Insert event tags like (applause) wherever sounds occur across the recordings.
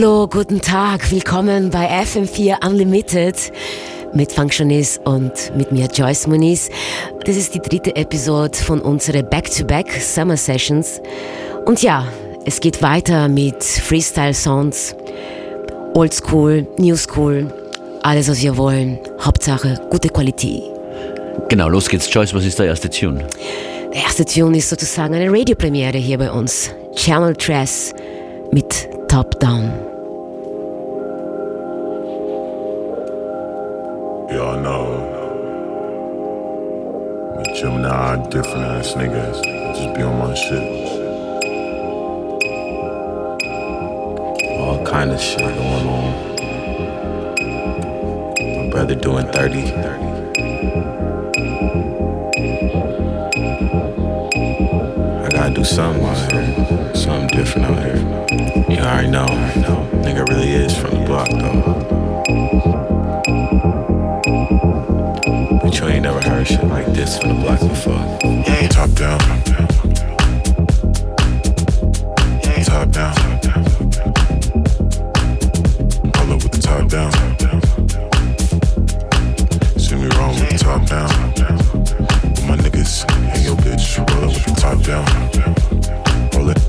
Hallo, guten Tag, willkommen bei FM4 Unlimited mit Functionist und mit mir Joyce Muniz. Das ist die dritte Episode von unserer Back-to-Back Summer Sessions. Und ja, es geht weiter mit Freestyle-Songs, Oldschool, New School, alles was wir wollen. Hauptsache gute Qualität. Genau, los geht's. Joyce, was ist der erste Tune? Der erste Tune ist sozusagen eine Radiopremiere hier bei uns. Channel Dress mit Top Down. Different ass niggas. Just be on my shit. All kind of shit going on. My brother doing 30. I gotta do something out here. Something different out here. You already know. Nigga really is from the block though. But ain't never heard shit like this from the block before. Top down. Top down. All up with the top down. See me wrong with the top down. My niggas and your bitch. Roll up with the top down. Roll it.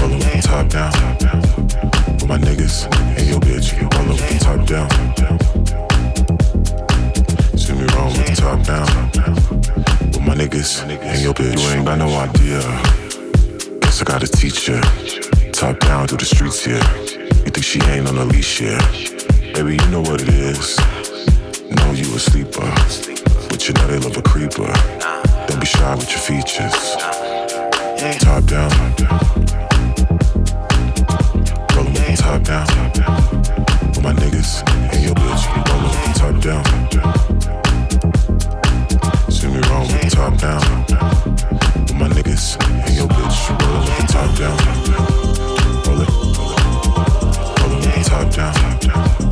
Roll up with the top down. With my niggas and your bitch. Roll up with the top down. Top down. With my niggas and your bitch. You ain't got no idea. Guess I gotta teach ya. Top down through the streets here. You think she ain't on a leash here? Baby, you know what it is. Know you a sleeper. But you know they love a creeper. Don't be shy with your features. Top down. Top down. With my niggas and your bitch. Rollin' with the top down. Me wrong with the top down. With my niggas and your bitch. Rollin' with the top down. Roll it. Rollin' with the top down.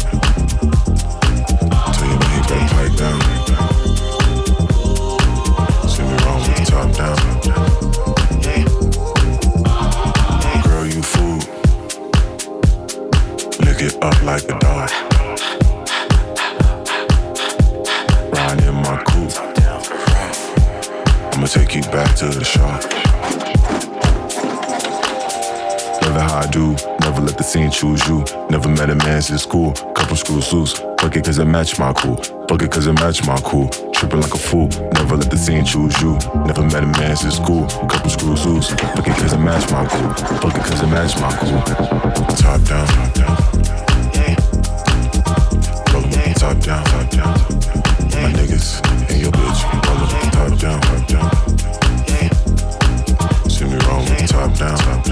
The scene choose you. Never met a man since school, couple screws loose. Fuck it cause it match my cool, fuck it cause it match my cool. Tripping like a fool, never let the scene choose you. Never met a man since school, couple screws loose. Fuck it cause it match my cool, fuck it cause it match my cool. Top down, top down. Top down, top down. My niggas and your bitch, top down, top down. See me wrong with the top down.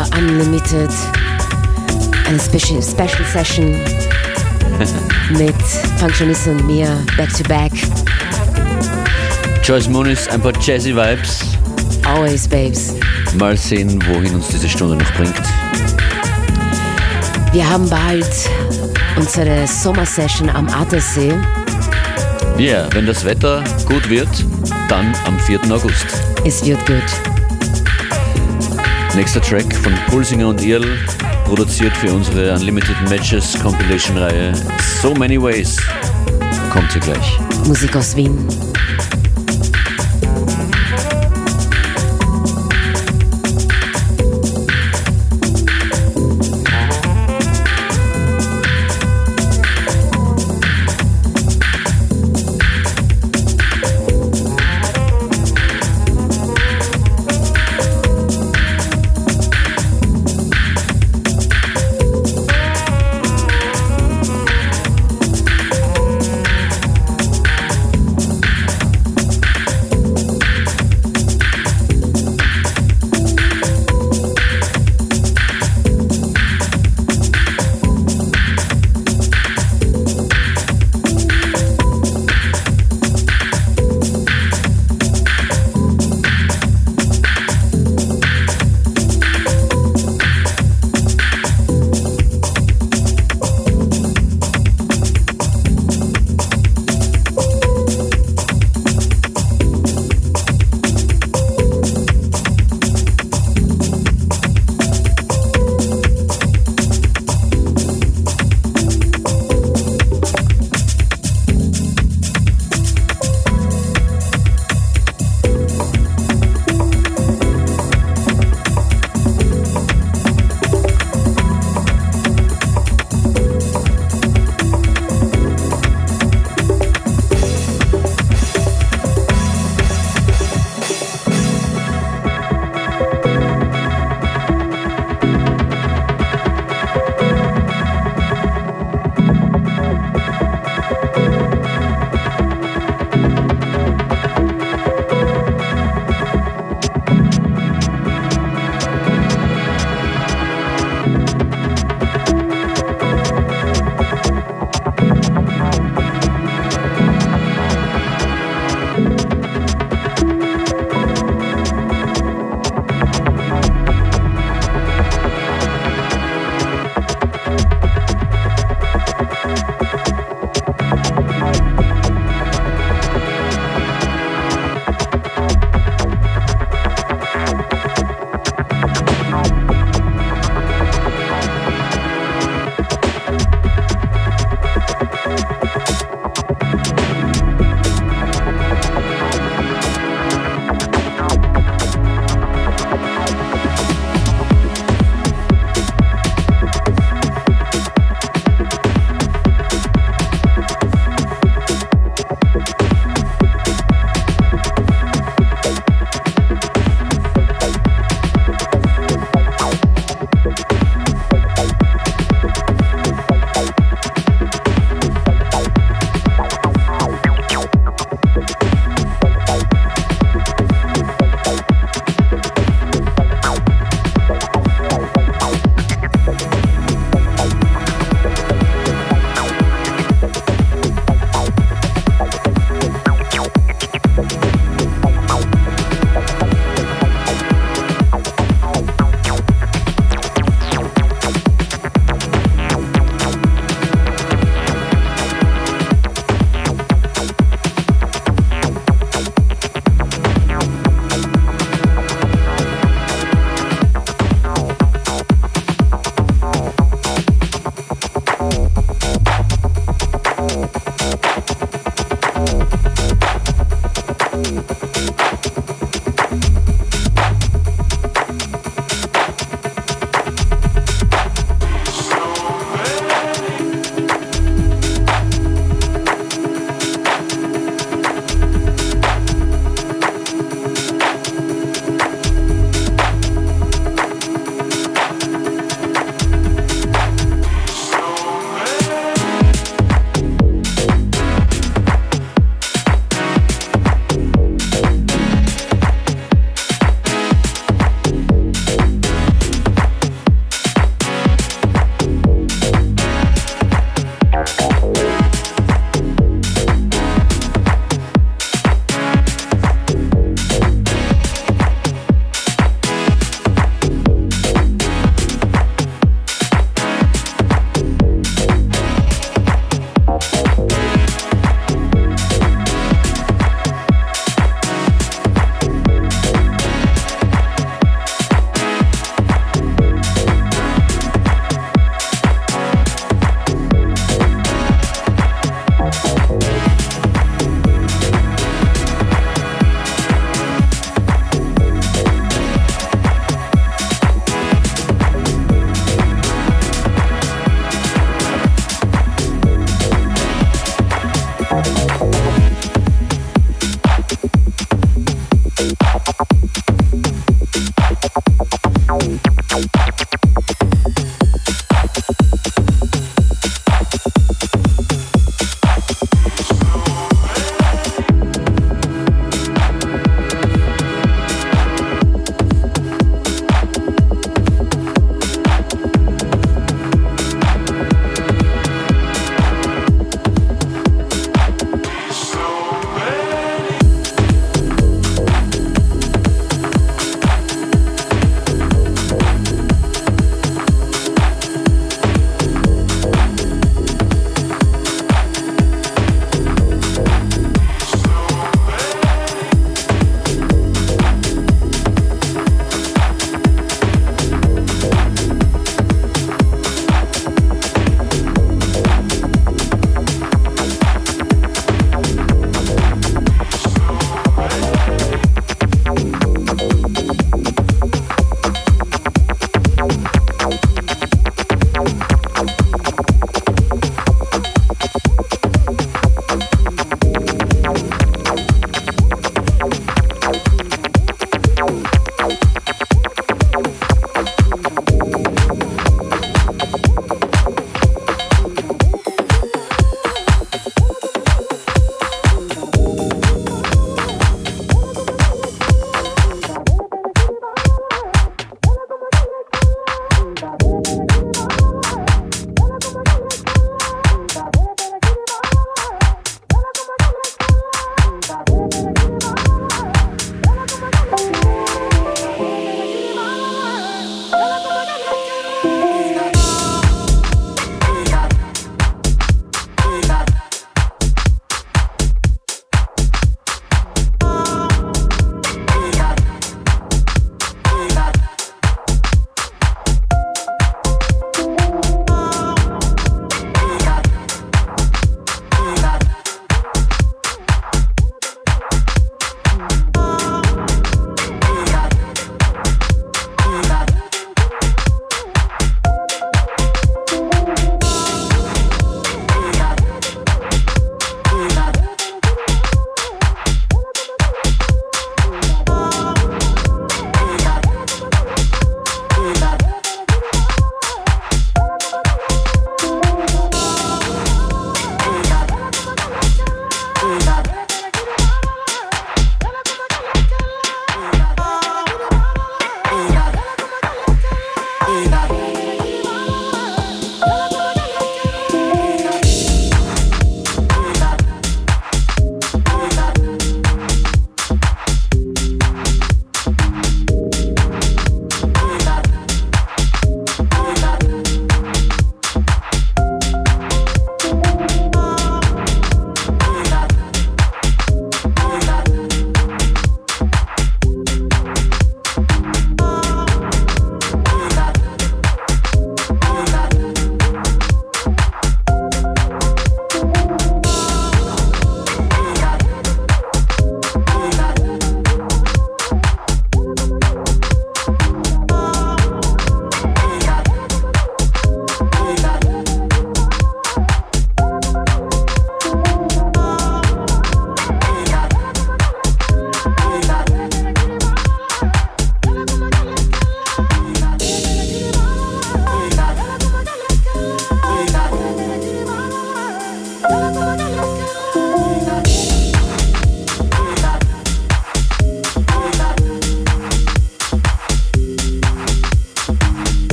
FM4 Unlimited. Eine Special, Special Session (laughs) mit Functionist und mir back to back. Joyce Moonis, ein paar Jazzy Vibes. Always, babes. Mal sehen, wohin uns diese Stunde noch bringt. Wir haben bald unsere Sommersession am Attersee. Ja, yeah, wenn das Wetter gut wird, dann am 4. August. Es wird gut. Nächster Track von Pulsinger und Irl, produziert für unsere Unlimited Matches Compilation Reihe So Many Ways. Kommt hier gleich. Musik aus Wien.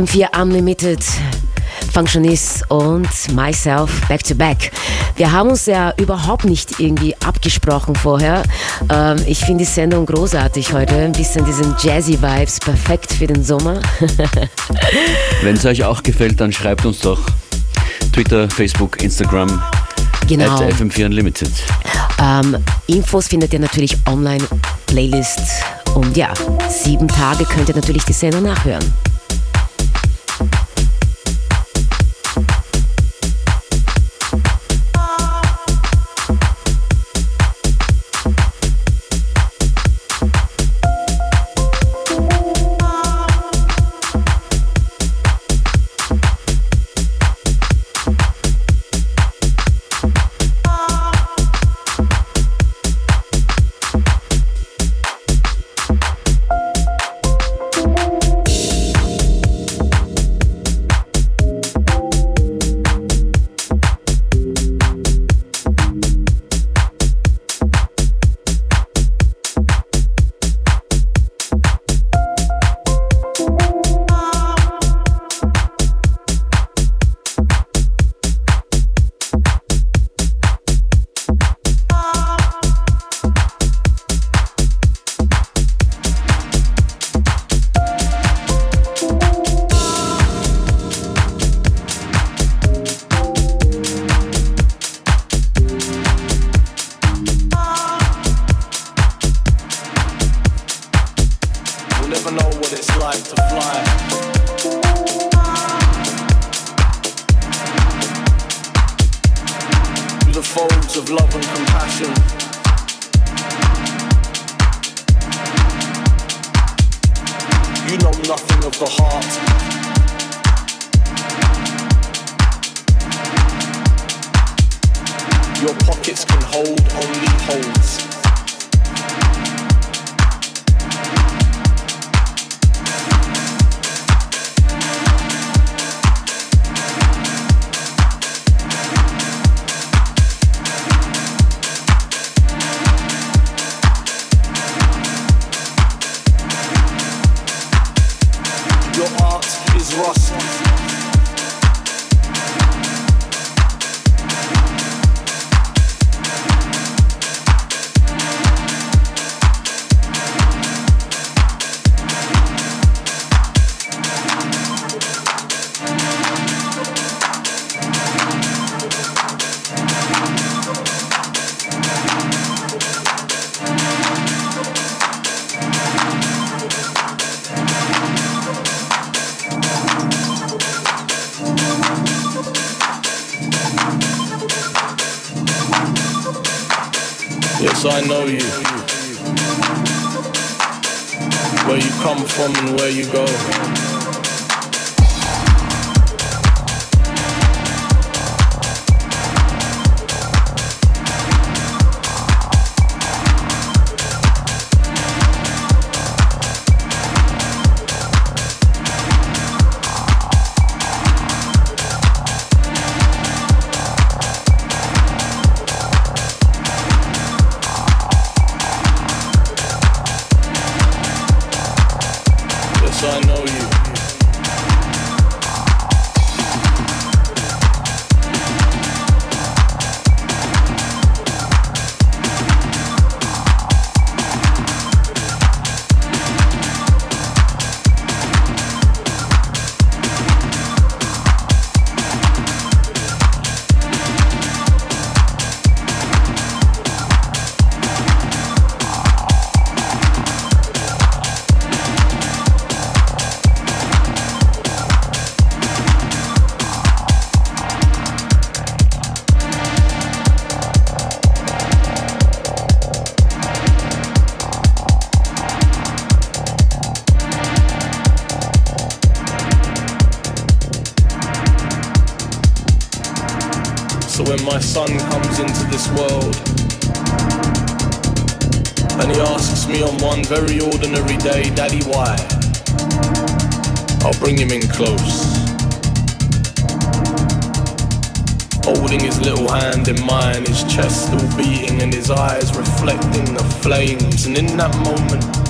FM4 Unlimited. Functionist und myself back to back. Wir haben uns ja überhaupt nicht irgendwie abgesprochen vorher. Ähm, ich finde die Sendung großartig heute. Ein bisschen diesen Jazzy Vibes, perfekt für den Sommer. (laughs) Wenn es euch auch gefällt, dann schreibt uns doch Twitter, Facebook, Instagram. Genau. At FM4 Unlimited. Ähm, Infos findet ihr natürlich online, Playlist. Und ja, sieben Tage könnt ihr natürlich die Sendung nachhören. Very ordinary day, Daddy, why? I'll bring him in close. Holding his little hand in mine, his chest still beating and his eyes reflecting the flames. And in that moment,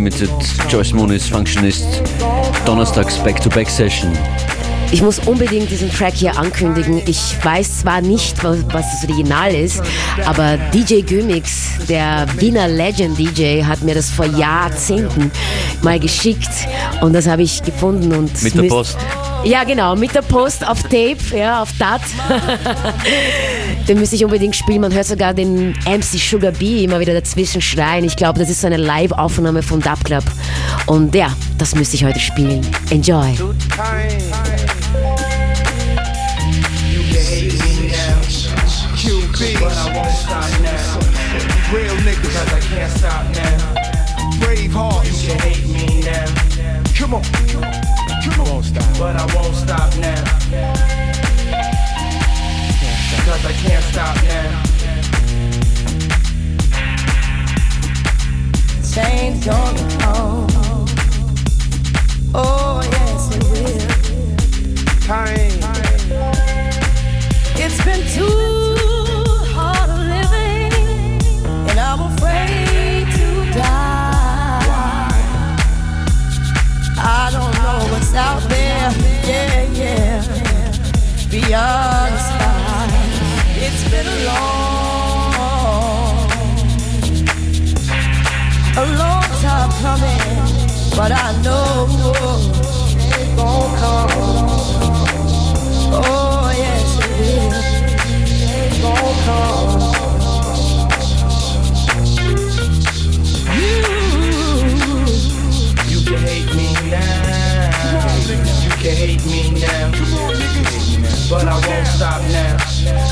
Unlimited, Joyce Moonis, Functionist, Donnerstags Back-to-Back-Session. Ich muss unbedingt diesen Track hier ankündigen. Ich weiß zwar nicht, was, das Original ist, aber DJ Gümix, der Wiener Legend DJ, hat mir das vor Jahrzehnten mal geschickt und das habe ich gefunden und mit der Post. Ja, genau, mit der Post auf Tape, ja, auf DAT. (laughs) den müsste ich unbedingt spielen. Man hört sogar den MC Sugar B immer wieder dazwischen schreien. Ich glaube, das ist so eine Live-Aufnahme von Dub Club. Und ja, das müsste ich heute spielen. Enjoy. Real niggas, cause I can't stop now. Brave hearts. You can hate me now. Come on. Come on. Come on. Stop. But I won't stop now. Cause I can't stop now. Change gonna come. Oh, yes, it will. Time. It's been too hard living, and I'm afraid to die. Out there, yeah, yeah, beyond the sky. It's been a long, a long time coming, but I know it's gonna come. Oh yes, it is. It's gonna come. But I won't stop now.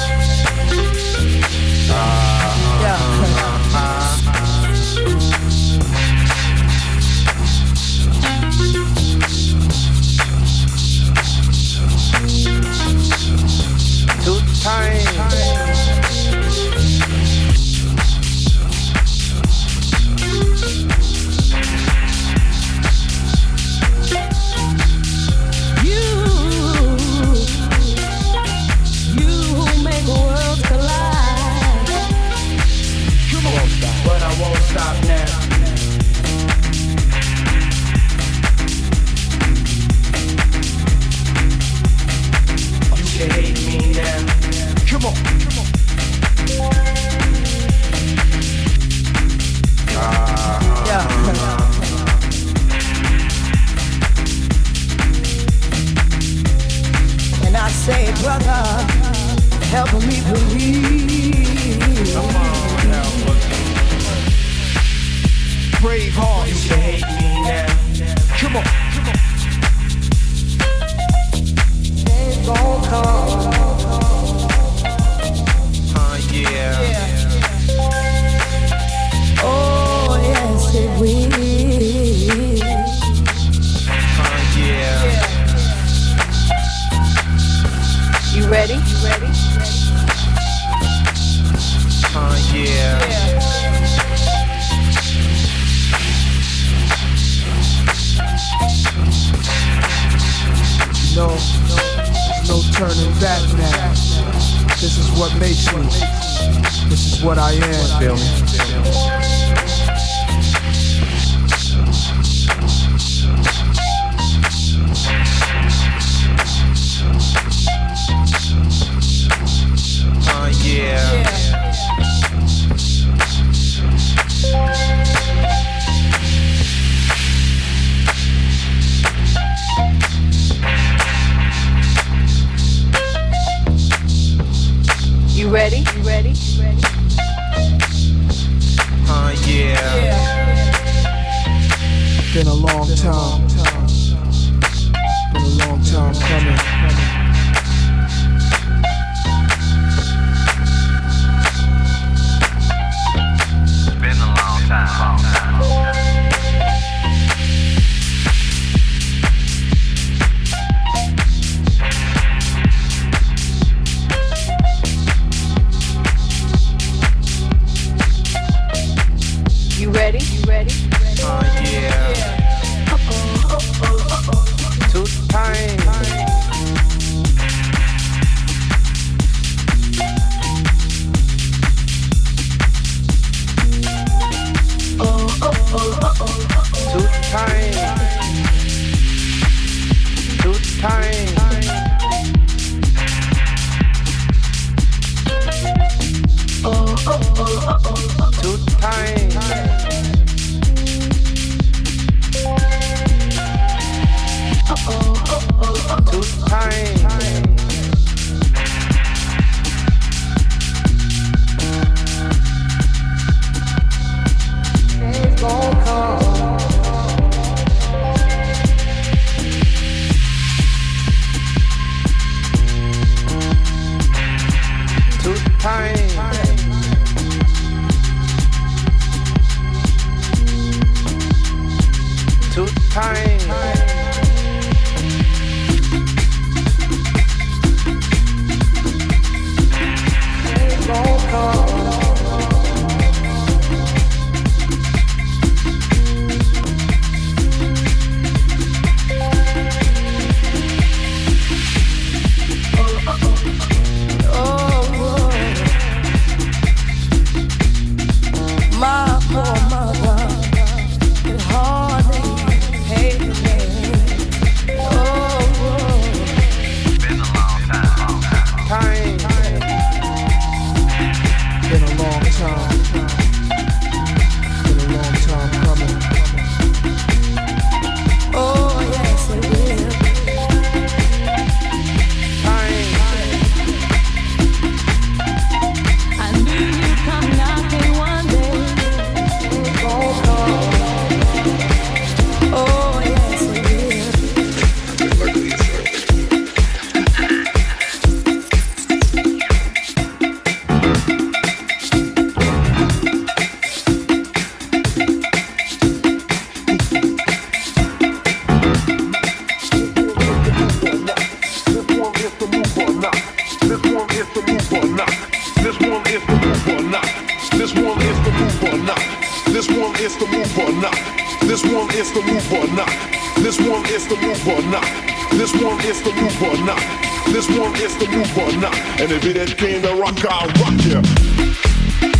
move or not. This one is the move or not. This one is the move or not. This one is the move or not. This one is the move or not. And if it ain't came to rock, I'll rock ya.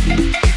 Yeah.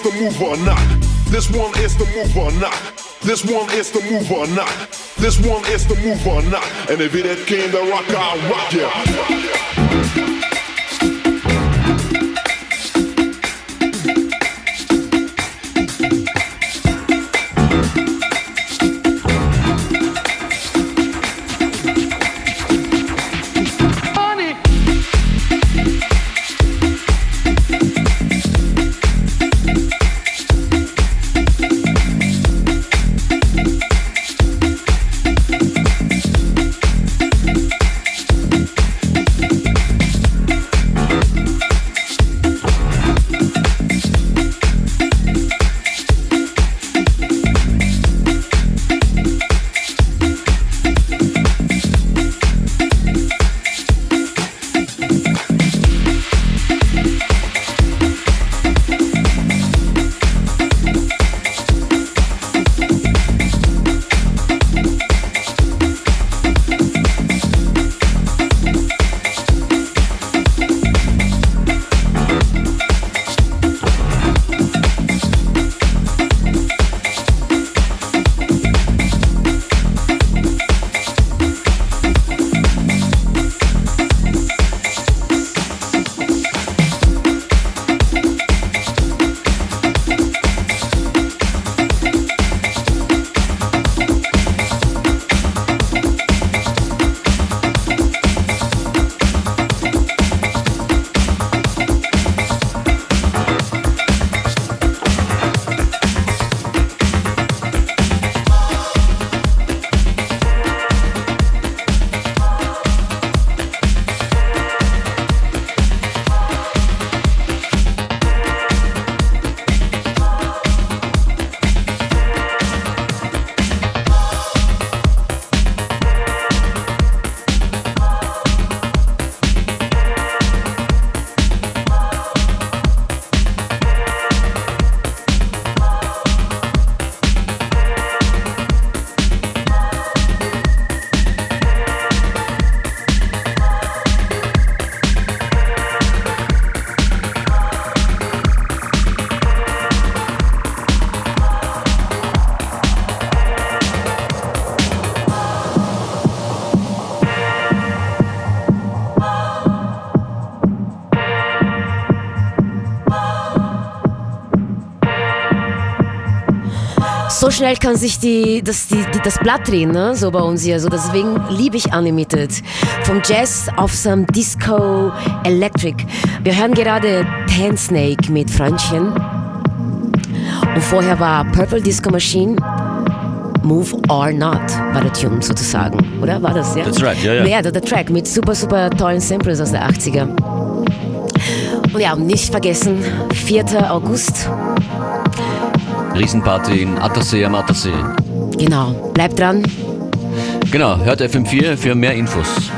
Is the move or not. This one is the move or not. This one is the move or not. This one is the move or not. And if it ain't came to rock, I'll rock you. Schnell kann sich die, das, die, die, das Blatt drehen, ne? so bei uns hier. So deswegen liebe ich Unlimited. Vom Jazz auf some Disco Electric. Wir hören gerade Tan Snake mit Freundchen. Und vorher war Purple Disco Machine. Move or Not war der Tune sozusagen, oder? War das, ja? That's right, ja, ja. Ja, der, der Track mit super, super tollen Samples aus der 80er. Und ja, nicht vergessen, 4. August, Riesenparty in Attersee am Attersee. Genau, bleibt dran. Genau, hört FM4 für mehr Infos.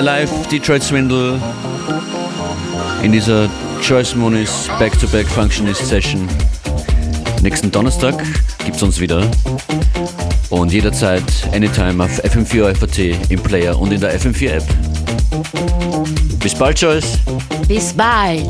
High Life, Detroit Swindle in dieser Choice Moniz Back-to-Back Functionist Session. Nächsten Donnerstag gibt es uns wieder. Und jederzeit, anytime auf FM4 FAT im Player und in der FM4 App. Bis bald, Joyce. Bis bald.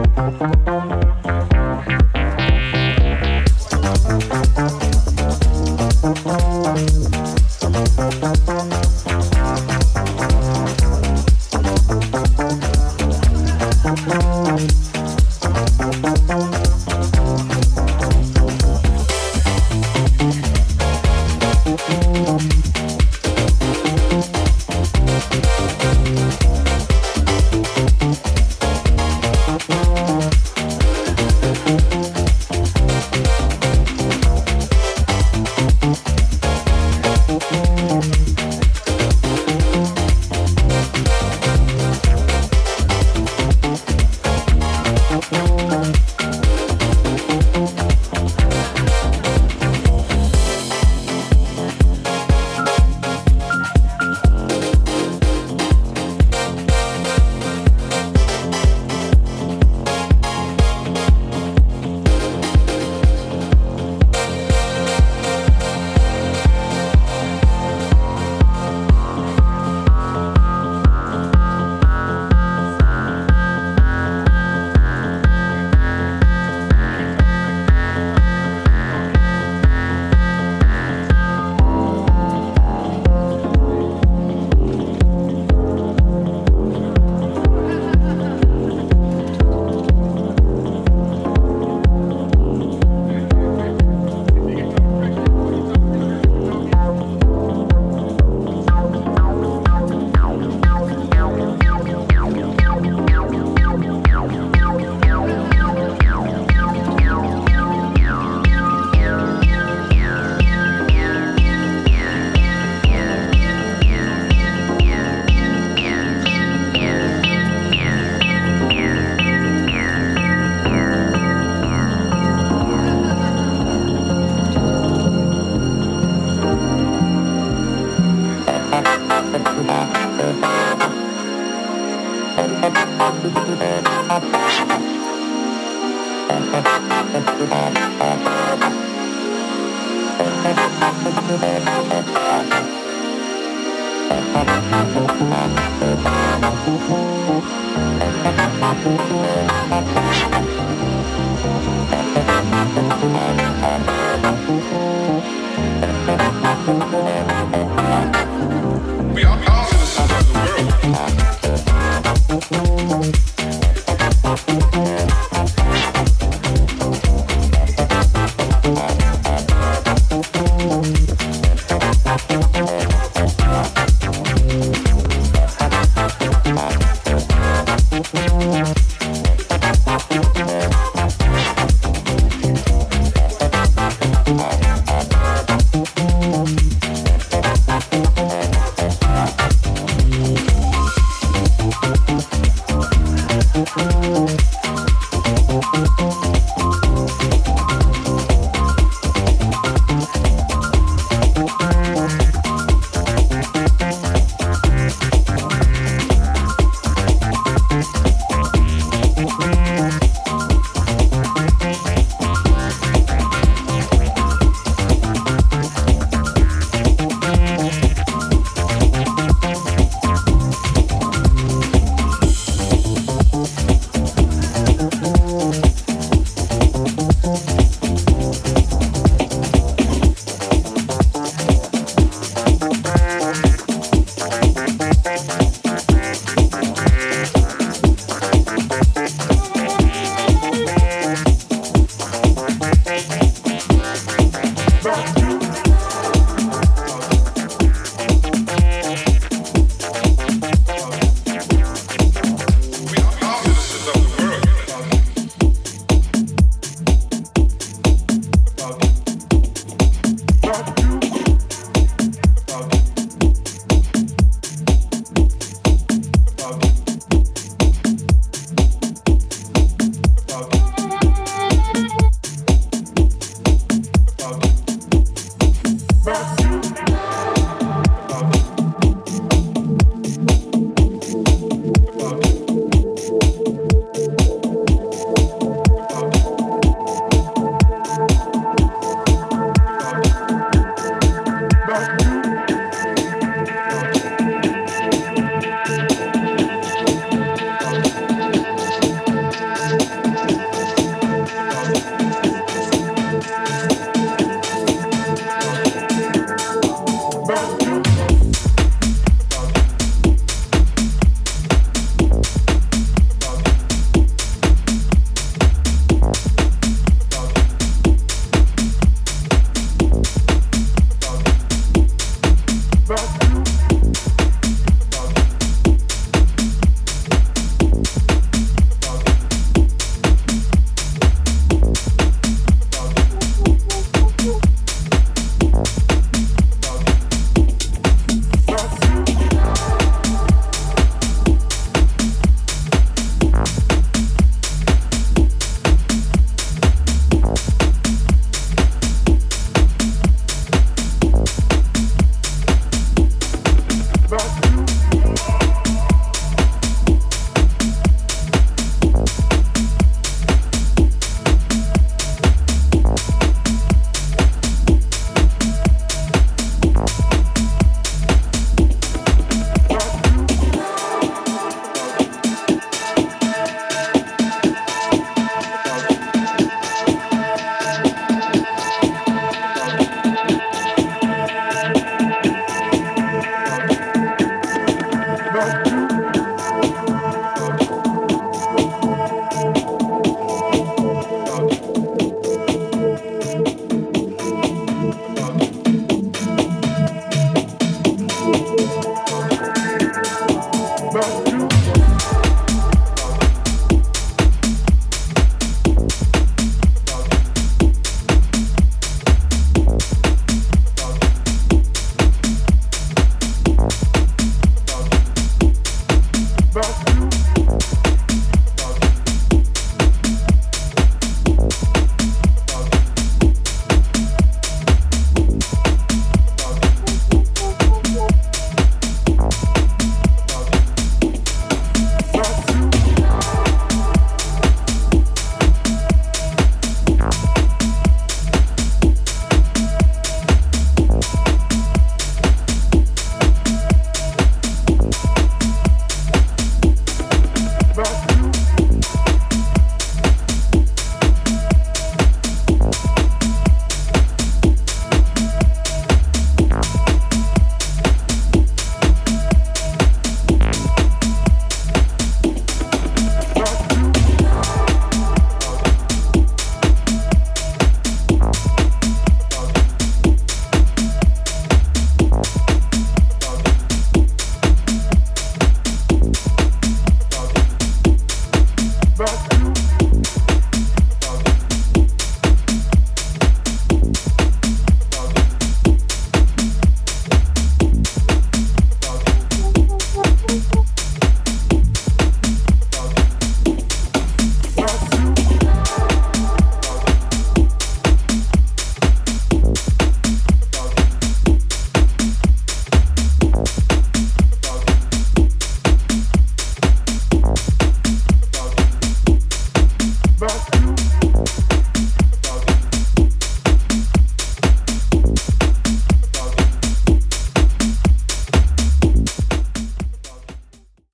Música